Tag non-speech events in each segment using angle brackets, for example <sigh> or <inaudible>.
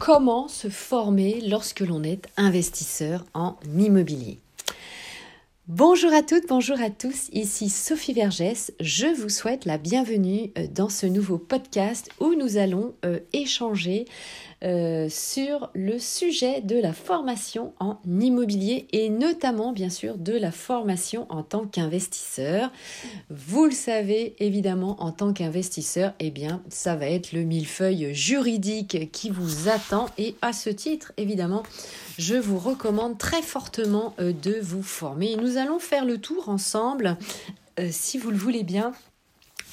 comment se former lorsque l'on est investisseur en immobilier. Bonjour à toutes, bonjour à tous, ici Sophie Vergès. Je vous souhaite la bienvenue euh, dans ce nouveau podcast où nous allons euh, échanger euh, sur le sujet de la formation en immobilier et notamment bien sûr de la formation en tant qu'investisseur. Vous le savez évidemment en tant qu'investisseur, eh bien ça va être le millefeuille juridique qui vous attend et à ce titre évidemment je vous recommande très fortement euh, de vous former. Nous allons faire le tour ensemble, euh, si vous le voulez bien,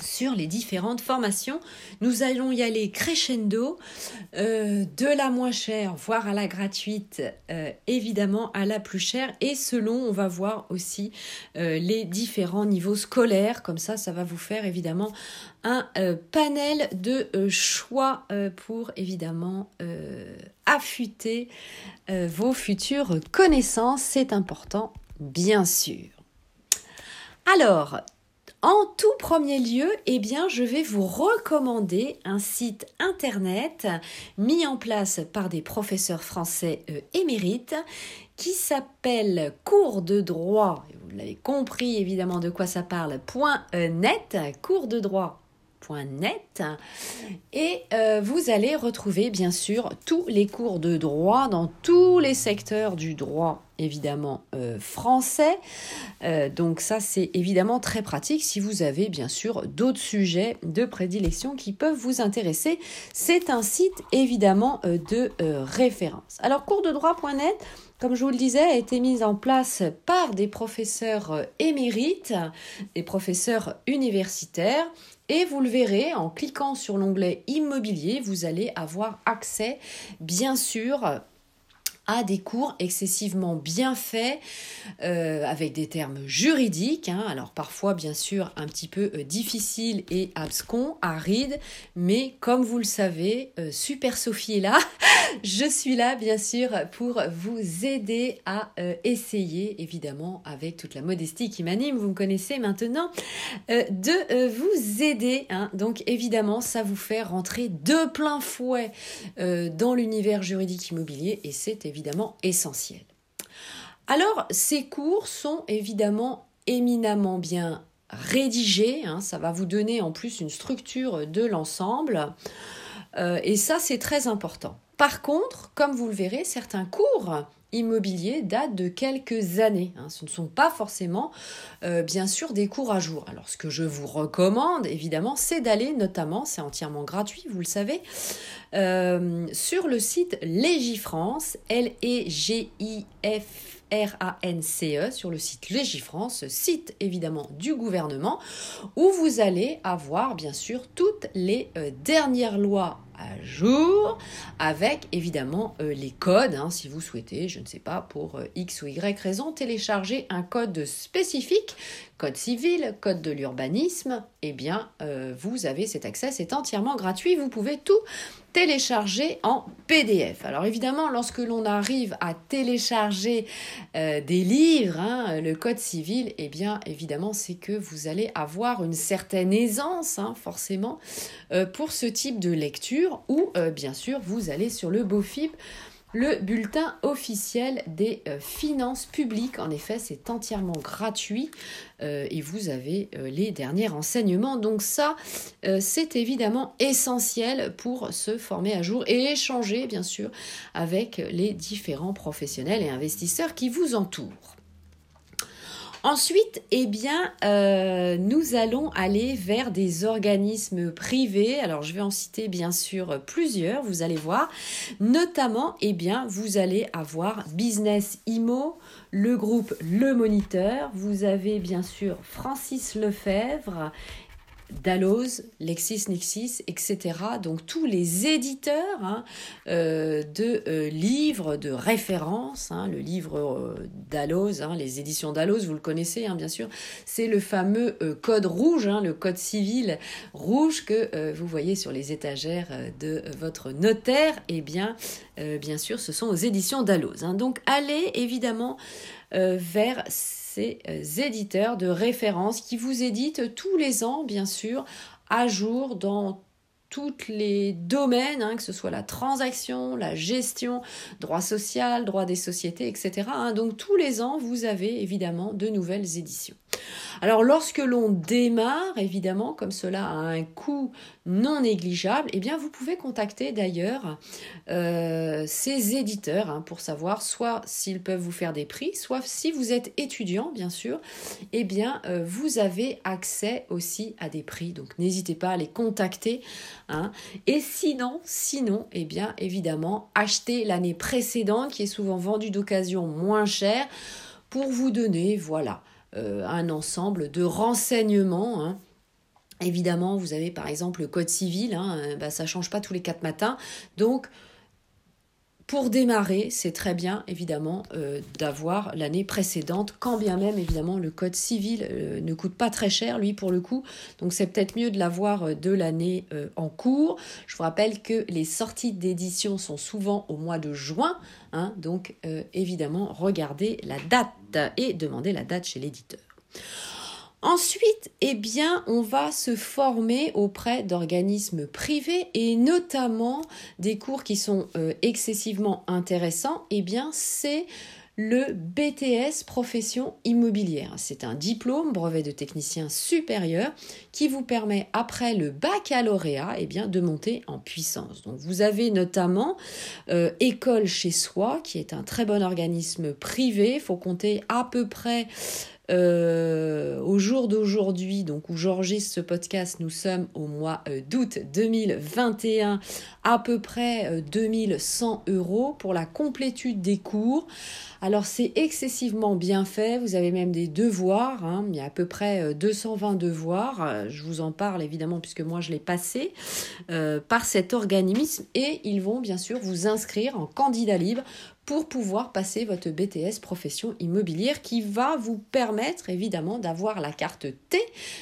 sur les différentes formations. Nous allons y aller crescendo, euh, de la moins chère, voire à la gratuite, euh, évidemment à la plus chère. Et selon, on va voir aussi euh, les différents niveaux scolaires. Comme ça, ça va vous faire évidemment un panel de choix pour évidemment affûter vos futures connaissances. C'est important, bien sûr. Alors, en tout premier lieu, eh bien, je vais vous recommander un site internet mis en place par des professeurs français euh, émérites qui s'appelle cours de droit, vous l'avez compris évidemment de quoi ça parle, .net, cours de droit. Net. Et euh, vous allez retrouver bien sûr tous les cours de droit dans tous les secteurs du droit évidemment euh, français. Euh, donc ça c'est évidemment très pratique si vous avez bien sûr d'autres sujets de prédilection qui peuvent vous intéresser. C'est un site évidemment de référence. Alors cours de droit.net comme je vous le disais, a été mis en place par des professeurs émérites, des professeurs universitaires et vous le verrez, en cliquant sur l'onglet Immobilier, vous allez avoir accès, bien sûr, à des cours excessivement bien faits, euh, avec des termes juridiques, hein. alors parfois bien sûr un petit peu euh, difficile et abscons, arides, mais comme vous le savez, euh, Super Sophie est là, <laughs> je suis là bien sûr pour vous aider à essayer, évidemment avec toute la modestie qui m'anime, vous me connaissez maintenant, de vous aider. Hein. Donc évidemment, ça vous fait rentrer de plein fouet dans l'univers juridique immobilier et c'est évidemment évidemment essentiel. Alors, ces cours sont évidemment éminemment bien rédigés, hein. ça va vous donner en plus une structure de l'ensemble, euh, et ça c'est très important. Par contre, comme vous le verrez, certains cours immobiliers datent de quelques années. Hein. Ce ne sont pas forcément, euh, bien sûr, des cours à jour. Alors, ce que je vous recommande, évidemment, c'est d'aller, notamment, c'est entièrement gratuit, vous le savez, euh, sur le site Légifrance, L-E-G-I-F. R-A-N-C-E sur le site Légifrance, site évidemment du gouvernement, où vous allez avoir bien sûr toutes les euh, dernières lois à jour avec évidemment euh, les codes hein, si vous souhaitez, je ne sais pas, pour euh, X ou Y raison, télécharger un code spécifique, code civil, code de l'urbanisme, eh bien euh, vous avez cet accès, c'est entièrement gratuit, vous pouvez tout télécharger en PDF. Alors évidemment, lorsque l'on arrive à télécharger des livres, hein, le code civil, eh bien évidemment, c'est que vous allez avoir une certaine aisance, hein, forcément, pour ce type de lecture ou euh, bien sûr vous allez sur le BOFIP le bulletin officiel des euh, finances publiques. En effet, c'est entièrement gratuit euh, et vous avez les derniers renseignements. Donc ça, c'est évidemment essentiel pour se former à jour et échanger, bien sûr, avec les différents professionnels et investisseurs qui vous entourent. Ensuite, eh bien, euh, nous allons aller vers des organismes privés. Alors, je vais en citer bien sûr plusieurs, vous allez voir. Notamment, eh vous allez avoir Business Imo, le groupe Le Moniteur. Vous avez bien sûr Francis Lefebvre Dalloz, LexisNexis, etc. Donc tous les éditeurs hein, euh, de euh, livres de référence, hein, le livre euh, Dalloz, hein, les éditions Dalloz, vous le connaissez bien sûr, c'est le fameux code rouge, le code civil rouge que vous voyez sur les étagères de votre notaire. Et eh bien, bien sûr, ce sont aux éditions Dalloz. Donc allez évidemment vers euh, éditeurs de référence qui vous éditent tous les ans, bien sûr, à jour dans tous les domaines, hein, que ce soit la transaction, la gestion, droit social, droit des sociétés, etc. Hein. Donc tous les ans, vous avez évidemment de nouvelles éditions. Alors lorsque l'on démarre, évidemment, comme cela a un coût non négligeable, eh bien vous pouvez contacter d'ailleurs euh, ces éditeurs hein, pour savoir soit s'ils peuvent vous faire des prix, soit si vous êtes étudiant, bien sûr, eh bien euh, vous avez accès aussi à des prix. Donc n'hésitez pas à les contacter. Hein. Et sinon, sinon, eh bien évidemment, achetez l'année précédente qui est souvent vendue d'occasion moins cher pour vous donner, voilà, un ensemble de renseignements. Hein. Évidemment, vous avez par exemple le code civil, hein, euh, bah, ça change pas tous les quatre matins. Donc, pour démarrer, c'est très bien évidemment euh, d'avoir l'année précédente, quand bien même évidemment le code civil ne coûte pas très cher, lui pour le coup. Donc c'est peut-être mieux de l'avoir de l'année en cours. Je vous rappelle que les sorties d'édition sont souvent au mois de juin. Hein. donc évidemment, regardez la date et demander la date chez l'éditeur. Ensuite, eh bien, on va se former auprès d'organismes privés et notamment des cours qui sont euh, excessivement intéressants. Eh bien, c'est le BTS profession immobilière. C'est un diplôme, brevet de technicien supérieur, qui vous permet après le baccalauréat eh bien, de monter en puissance. Donc vous avez notamment euh, École chez soi, qui est un très bon organisme privé. Il faut compter à peu près euh, au jour d'aujourd'hui, donc où j'enregistre ce podcast, nous sommes au mois euh, d'août 2021, à peu près 2100 euros pour la complétude des cours. Alors c'est excessivement bien fait, vous avez même des devoirs, hein. il y a à peu près 220 euh, devoirs, euh, je vous en parle évidemment puisque moi je l'ai passé euh, par cet organisme et ils vont bien sûr vous inscrire en candidat libre pour pouvoir passer votre BTS profession immobilière qui va vous permettre évidemment d'avoir la carte T,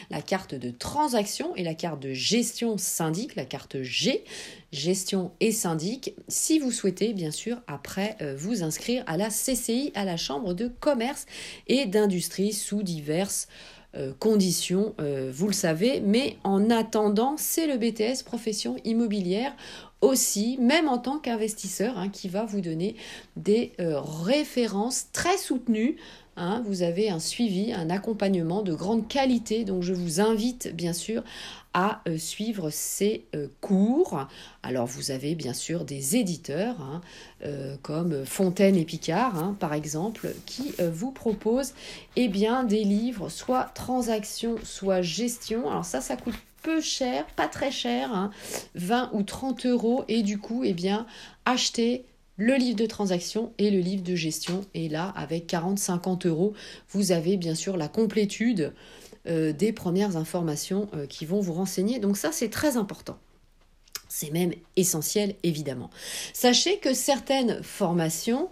la carte de transaction et la carte de gestion syndic, la carte G, gestion et syndic, si vous souhaitez bien sûr après euh, vous inscrire à la CCI, à la Chambre de commerce et d'industrie sous diverses conditions, euh, vous le savez, mais en attendant, c'est le BTS profession immobilière aussi, même en tant qu'investisseur, hein, qui va vous donner des euh, références très soutenues. Hein. vous avez un suivi, un accompagnement de grande qualité, donc je vous invite bien sûr à euh, suivre ces euh, cours. Alors vous avez bien sûr des éditeurs hein, comme Fontaine et Picard par exemple qui vous proposent eh bien, des livres soit transaction soit gestion. Alors ça ça coûte peu cher, pas très cher, 20 hein, ou 30 euros, et du coup, eh bien, acheter le livre de transaction et le livre de gestion. Et là, avec 40-50 euros, vous avez bien sûr la complétude euh, des premières informations euh, qui vont vous renseigner. Donc ça, c'est très important. C'est même essentiel, évidemment. Sachez que certaines formations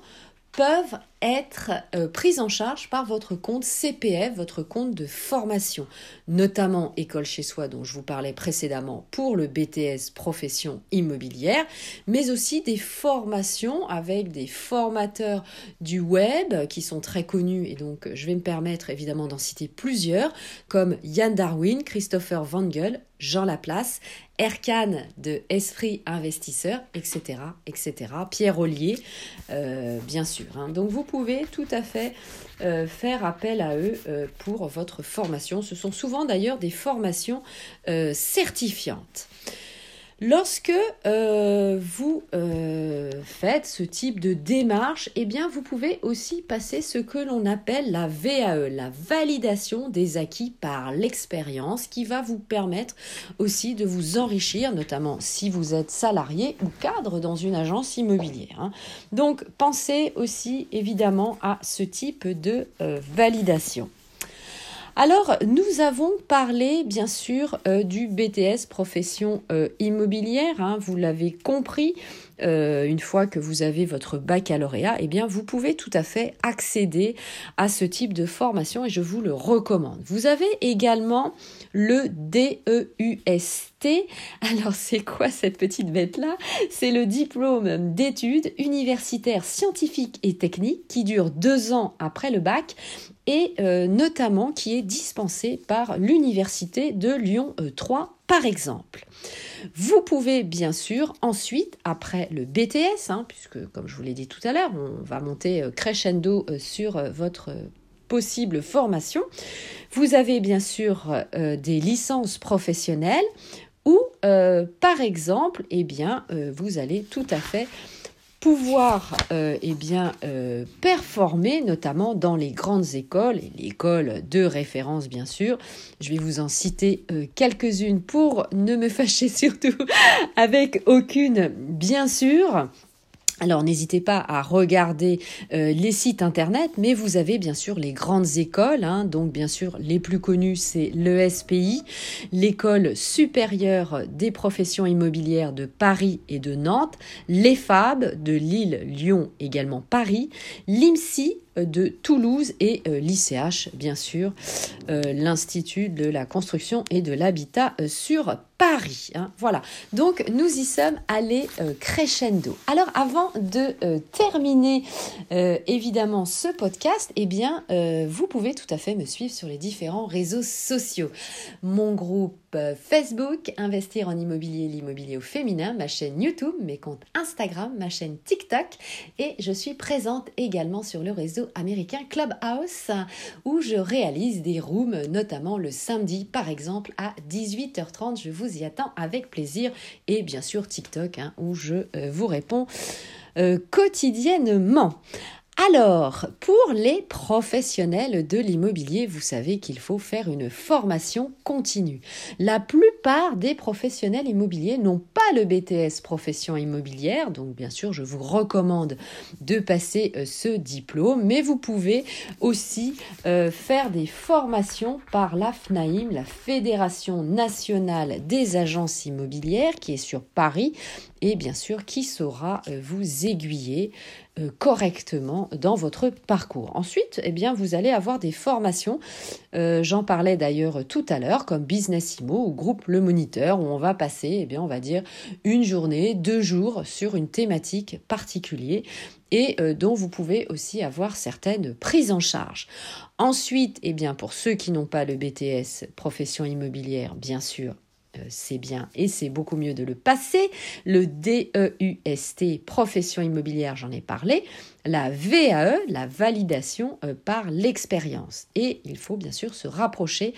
peuvent être euh, prises en charge par votre compte CPF, votre compte de formation, notamment École chez soi dont je vous parlais précédemment pour le BTS profession immobilière, mais aussi des formations avec des formateurs du web qui sont très connus et donc je vais me permettre évidemment d'en citer plusieurs comme Yann Darwin, Christopher Wangel, Jean Laplace, Erkan de Esprit Investisseur, etc., etc. Pierre Ollier, euh, bien sûr. Hein. Donc vous pouvez tout à fait euh, faire appel à eux euh, pour votre formation. Ce sont souvent d'ailleurs des formations certifiantes. Lorsque euh, vous euh, faites ce type de démarche, eh vous pouvez aussi passer ce que l'on appelle la VAE, la validation des acquis par l'expérience, qui va vous permettre aussi de vous enrichir, notamment si vous êtes salarié ou cadre dans une agence immobilière. Hein. Donc pensez aussi évidemment à ce type de euh, validation. Alors, nous avons parlé bien sûr euh, du BTS profession euh, immobilière, hein, vous l'avez compris. Euh, une fois que vous avez votre baccalauréat, eh bien, vous pouvez tout à fait accéder à ce type de formation et je vous le recommande. Vous avez également le DEUST. Alors, c'est quoi cette petite bête-là? C'est le diplôme d'études universitaires scientifiques et techniques qui dure deux ans après le bac et euh, notamment qui est dispensé par l'université de Lyon 3 euh, Par exemple, vous pouvez bien sûr ensuite, après le BTS, hein, puisque comme je vous l'ai dit tout à l'heure, on va monter euh, crescendo sur votre possible formation, vous avez bien sûr des licences professionnelles ou par exemple, eh bien, vous allez tout à fait pouvoir euh, eh bien, euh, performer, notamment dans les grandes écoles, et l'école de référence bien sûr. Je vais vous en citer euh, quelques-unes pour ne me fâcher <laughs> surtout avec aucune, bien sûr. Alors n'hésitez pas à regarder euh, les sites internet, mais vous avez bien sûr les grandes écoles, hein. donc bien sûr les plus connues c'est l'ESPI, l'école supérieure des professions immobilières de Paris et de Nantes, l'EFAB de Lille, Lyon, également Paris, l'IMSI de Toulouse et euh, l'ICH, bien sûr, euh, l'Institut de la construction et de l'habitat euh, sur Paris. Hein. voilà, donc nous y sommes allés crescendo. Alors avant de terminer évidemment ce podcast, eh bien, vous pouvez tout à fait me suivre sur les différents réseaux sociaux. Mon groupe Facebook, Investir en immobilier, l'immobilier au féminin, ma chaîne YouTube, mes comptes Instagram, ma chaîne TikTok et je suis présente également sur le réseau américain Clubhouse où je réalise des rooms, notamment le samedi par exemple à 18h30. Je vous y attends avec plaisir et bien sûr TikTok hein, où je euh, vous réponds euh, quotidiennement. Alors, pour les professionnels de l'immobilier, vous savez qu'il faut faire une formation continue. La plupart des professionnels immobiliers n'ont pas le BTS profession immobilière, donc bien sûr, je vous recommande de passer euh, ce diplôme, mais vous pouvez aussi euh, faire des formations par la FNAIM, la Fédération nationale des agences immobilières, qui est sur Paris, et bien sûr qui saura euh, vous aiguiller euh, correctement dans votre parcours. Ensuite, eh bien, vous allez avoir des formations, euh, j'en parlais d'ailleurs tout à l'heure, comme Business Imo ou Groupe Le Moniteur, où on va passer, eh bien, on va dire, une journée, deux jours sur une thématique particulière et dont vous pouvez aussi avoir certaines prises en charge. Ensuite, eh bien, pour ceux qui n'ont pas le BTS profession immobilière, bien sûr, c'est bien et c'est beaucoup mieux de le passer. Le DEUST, profession immobilière, j'en ai parlé. La VAE, la validation euh, par l'expérience. Et il faut bien sûr se rapprocher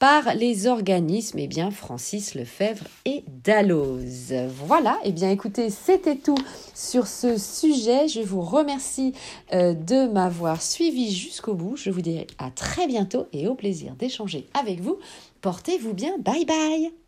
par les organismes, eh bien, Francis Lefebvre et Dalloz. Voilà, et eh bien, écoutez, c'était tout sur ce sujet. Je vous remercie euh, de m'avoir suivi jusqu'au bout. Je vous dis à très bientôt et au plaisir d'échanger avec vous. Portez-vous bien. Bye bye